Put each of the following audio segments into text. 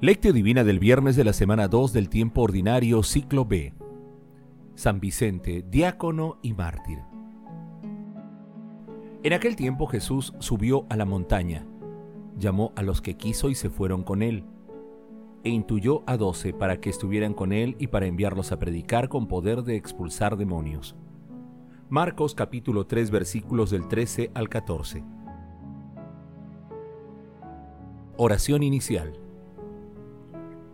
Lectio Divina del viernes de la semana 2 del tiempo ordinario, ciclo B. San Vicente, diácono y mártir. En aquel tiempo Jesús subió a la montaña, llamó a los que quiso y se fueron con él, e intuyó a doce para que estuvieran con él y para enviarlos a predicar con poder de expulsar demonios. Marcos capítulo 3 versículos del 13 al 14. Oración inicial.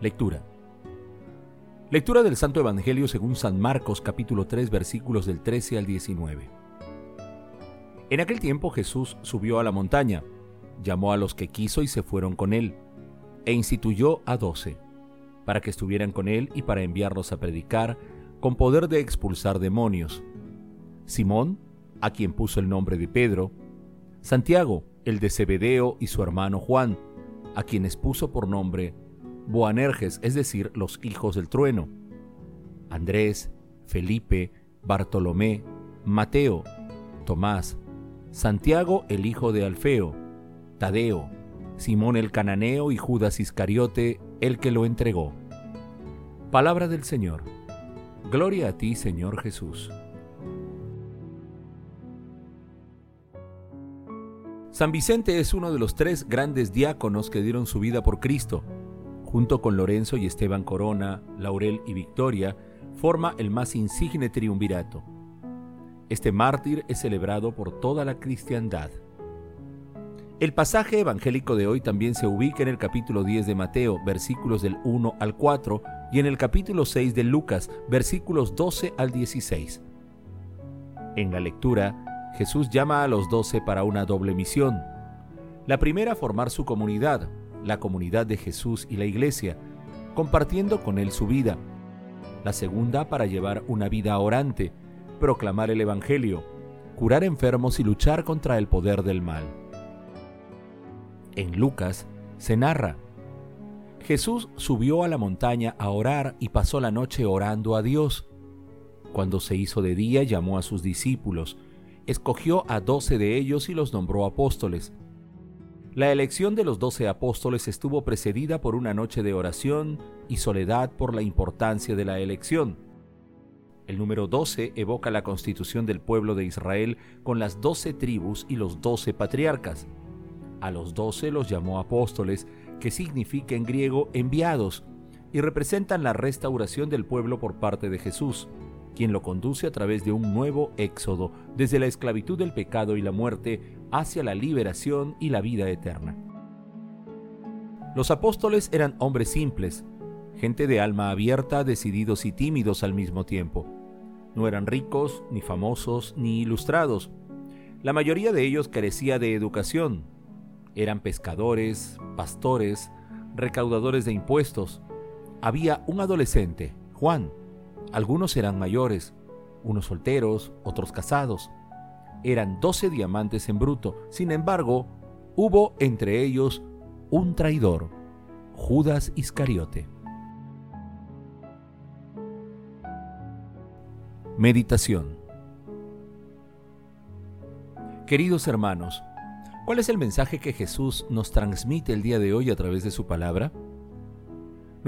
Lectura. Lectura del Santo Evangelio según San Marcos capítulo 3 versículos del 13 al 19. En aquel tiempo Jesús subió a la montaña, llamó a los que quiso y se fueron con él, e instituyó a doce, para que estuvieran con él y para enviarlos a predicar con poder de expulsar demonios. Simón, a quien puso el nombre de Pedro, Santiago, el de Zebedeo y su hermano Juan, a quienes puso por nombre Boanerges, es decir, los hijos del trueno, Andrés, Felipe, Bartolomé, Mateo, Tomás, Santiago el hijo de Alfeo, Tadeo, Simón el cananeo y Judas Iscariote, el que lo entregó. Palabra del Señor. Gloria a ti, Señor Jesús. San Vicente es uno de los tres grandes diáconos que dieron su vida por Cristo junto con Lorenzo y Esteban Corona, Laurel y Victoria, forma el más insigne triunvirato. Este mártir es celebrado por toda la cristiandad. El pasaje evangélico de hoy también se ubica en el capítulo 10 de Mateo, versículos del 1 al 4, y en el capítulo 6 de Lucas, versículos 12 al 16. En la lectura, Jesús llama a los doce para una doble misión. La primera, formar su comunidad, la comunidad de Jesús y la iglesia, compartiendo con él su vida. La segunda para llevar una vida orante, proclamar el Evangelio, curar enfermos y luchar contra el poder del mal. En Lucas se narra, Jesús subió a la montaña a orar y pasó la noche orando a Dios. Cuando se hizo de día llamó a sus discípulos, escogió a doce de ellos y los nombró apóstoles la elección de los doce apóstoles estuvo precedida por una noche de oración y soledad por la importancia de la elección. El número 12 evoca la constitución del pueblo de Israel con las doce tribus y los doce patriarcas. A los doce los llamó apóstoles, que significa en griego enviados, y representan la restauración del pueblo por parte de Jesús, quien lo conduce a través de un nuevo éxodo desde la esclavitud del pecado y la muerte hacia la liberación y la vida eterna. Los apóstoles eran hombres simples, gente de alma abierta, decididos y tímidos al mismo tiempo. No eran ricos, ni famosos, ni ilustrados. La mayoría de ellos carecía de educación. Eran pescadores, pastores, recaudadores de impuestos. Había un adolescente, Juan. Algunos eran mayores, unos solteros, otros casados eran doce diamantes en bruto. Sin embargo, hubo entre ellos un traidor, Judas Iscariote. Meditación Queridos hermanos, ¿cuál es el mensaje que Jesús nos transmite el día de hoy a través de su palabra?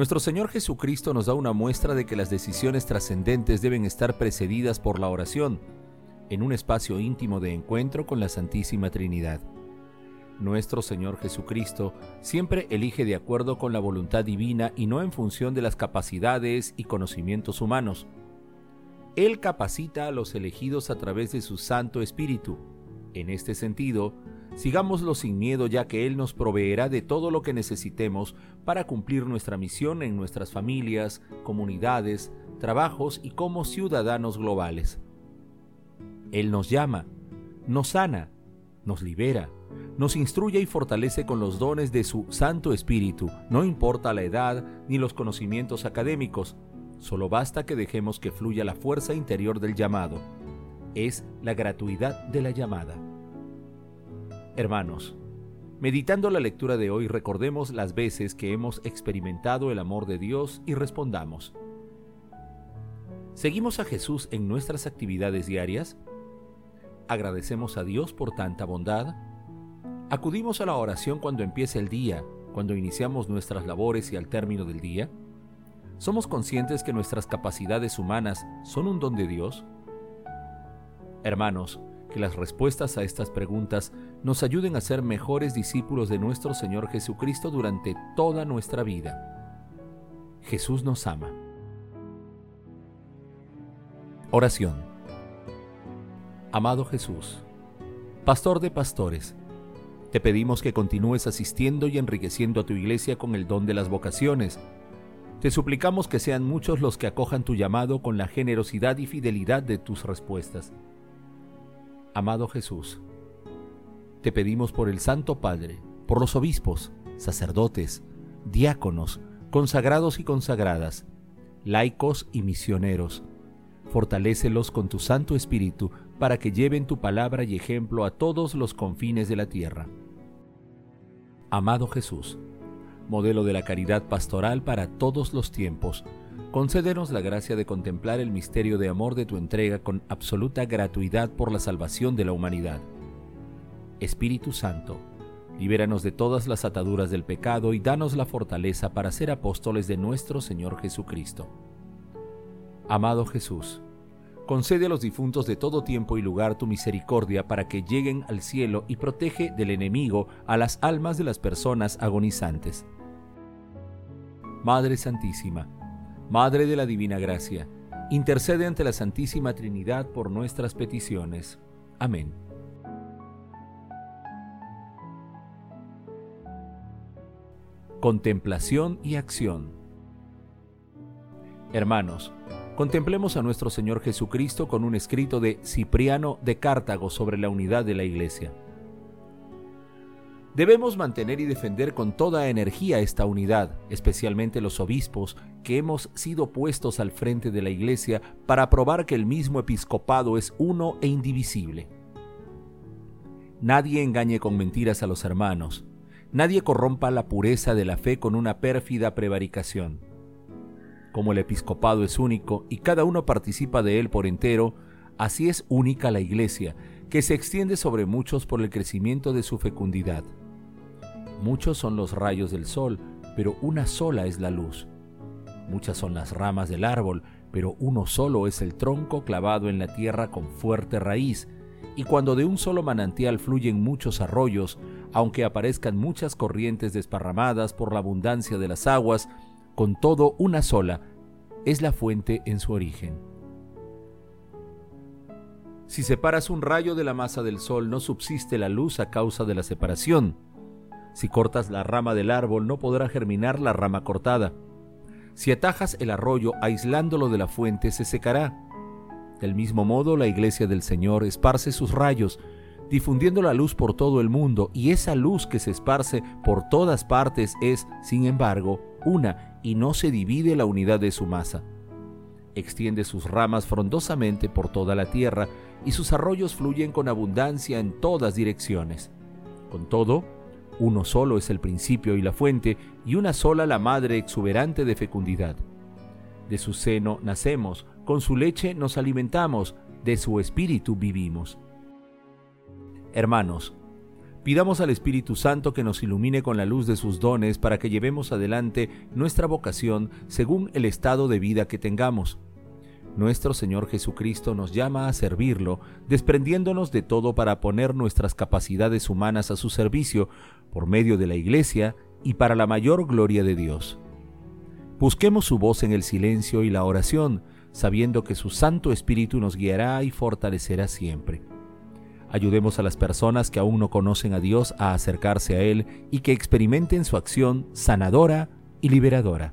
Nuestro Señor Jesucristo nos da una muestra de que las decisiones trascendentes deben estar precedidas por la oración, en un espacio íntimo de encuentro con la Santísima Trinidad. Nuestro Señor Jesucristo siempre elige de acuerdo con la voluntad divina y no en función de las capacidades y conocimientos humanos. Él capacita a los elegidos a través de su Santo Espíritu. En este sentido, sigámoslo sin miedo ya que Él nos proveerá de todo lo que necesitemos para cumplir nuestra misión en nuestras familias, comunidades, trabajos y como ciudadanos globales. Él nos llama, nos sana, nos libera, nos instruye y fortalece con los dones de su Santo Espíritu, no importa la edad ni los conocimientos académicos, solo basta que dejemos que fluya la fuerza interior del llamado. Es la gratuidad de la llamada. Hermanos, meditando la lectura de hoy recordemos las veces que hemos experimentado el amor de Dios y respondamos. ¿Seguimos a Jesús en nuestras actividades diarias? ¿Agradecemos a Dios por tanta bondad? ¿Acudimos a la oración cuando empieza el día, cuando iniciamos nuestras labores y al término del día? ¿Somos conscientes que nuestras capacidades humanas son un don de Dios? Hermanos, que las respuestas a estas preguntas nos ayuden a ser mejores discípulos de nuestro Señor Jesucristo durante toda nuestra vida. Jesús nos ama. Oración. Amado Jesús, Pastor de pastores, te pedimos que continúes asistiendo y enriqueciendo a tu iglesia con el don de las vocaciones. Te suplicamos que sean muchos los que acojan tu llamado con la generosidad y fidelidad de tus respuestas. Amado Jesús, te pedimos por el Santo Padre, por los obispos, sacerdotes, diáconos, consagrados y consagradas, laicos y misioneros. Fortalécelos con tu Santo Espíritu para que lleven tu palabra y ejemplo a todos los confines de la tierra. Amado Jesús, modelo de la caridad pastoral para todos los tiempos, concédenos la gracia de contemplar el misterio de amor de tu entrega con absoluta gratuidad por la salvación de la humanidad. Espíritu Santo, libéranos de todas las ataduras del pecado y danos la fortaleza para ser apóstoles de nuestro Señor Jesucristo. Amado Jesús, Concede a los difuntos de todo tiempo y lugar tu misericordia para que lleguen al cielo y protege del enemigo a las almas de las personas agonizantes. Madre Santísima, Madre de la Divina Gracia, intercede ante la Santísima Trinidad por nuestras peticiones. Amén. Contemplación y acción. Hermanos, Contemplemos a nuestro Señor Jesucristo con un escrito de Cipriano de Cartago sobre la unidad de la Iglesia. Debemos mantener y defender con toda energía esta unidad, especialmente los obispos, que hemos sido puestos al frente de la Iglesia para probar que el mismo episcopado es uno e indivisible. Nadie engañe con mentiras a los hermanos, nadie corrompa la pureza de la fe con una pérfida prevaricación como el episcopado es único y cada uno participa de él por entero, así es única la Iglesia, que se extiende sobre muchos por el crecimiento de su fecundidad. Muchos son los rayos del sol, pero una sola es la luz. Muchas son las ramas del árbol, pero uno solo es el tronco clavado en la tierra con fuerte raíz, y cuando de un solo manantial fluyen muchos arroyos, aunque aparezcan muchas corrientes desparramadas por la abundancia de las aguas, con todo una sola, es la fuente en su origen. Si separas un rayo de la masa del sol, no subsiste la luz a causa de la separación. Si cortas la rama del árbol, no podrá germinar la rama cortada. Si atajas el arroyo aislándolo de la fuente, se secará. Del mismo modo, la iglesia del Señor esparce sus rayos, difundiendo la luz por todo el mundo, y esa luz que se esparce por todas partes es, sin embargo, una y no se divide la unidad de su masa. Extiende sus ramas frondosamente por toda la tierra y sus arroyos fluyen con abundancia en todas direcciones. Con todo, uno solo es el principio y la fuente, y una sola la madre exuberante de fecundidad. De su seno nacemos, con su leche nos alimentamos, de su espíritu vivimos. Hermanos, Pidamos al Espíritu Santo que nos ilumine con la luz de sus dones para que llevemos adelante nuestra vocación según el estado de vida que tengamos. Nuestro Señor Jesucristo nos llama a servirlo, desprendiéndonos de todo para poner nuestras capacidades humanas a su servicio por medio de la Iglesia y para la mayor gloria de Dios. Busquemos su voz en el silencio y la oración, sabiendo que su Santo Espíritu nos guiará y fortalecerá siempre. Ayudemos a las personas que aún no conocen a Dios a acercarse a Él y que experimenten su acción sanadora y liberadora.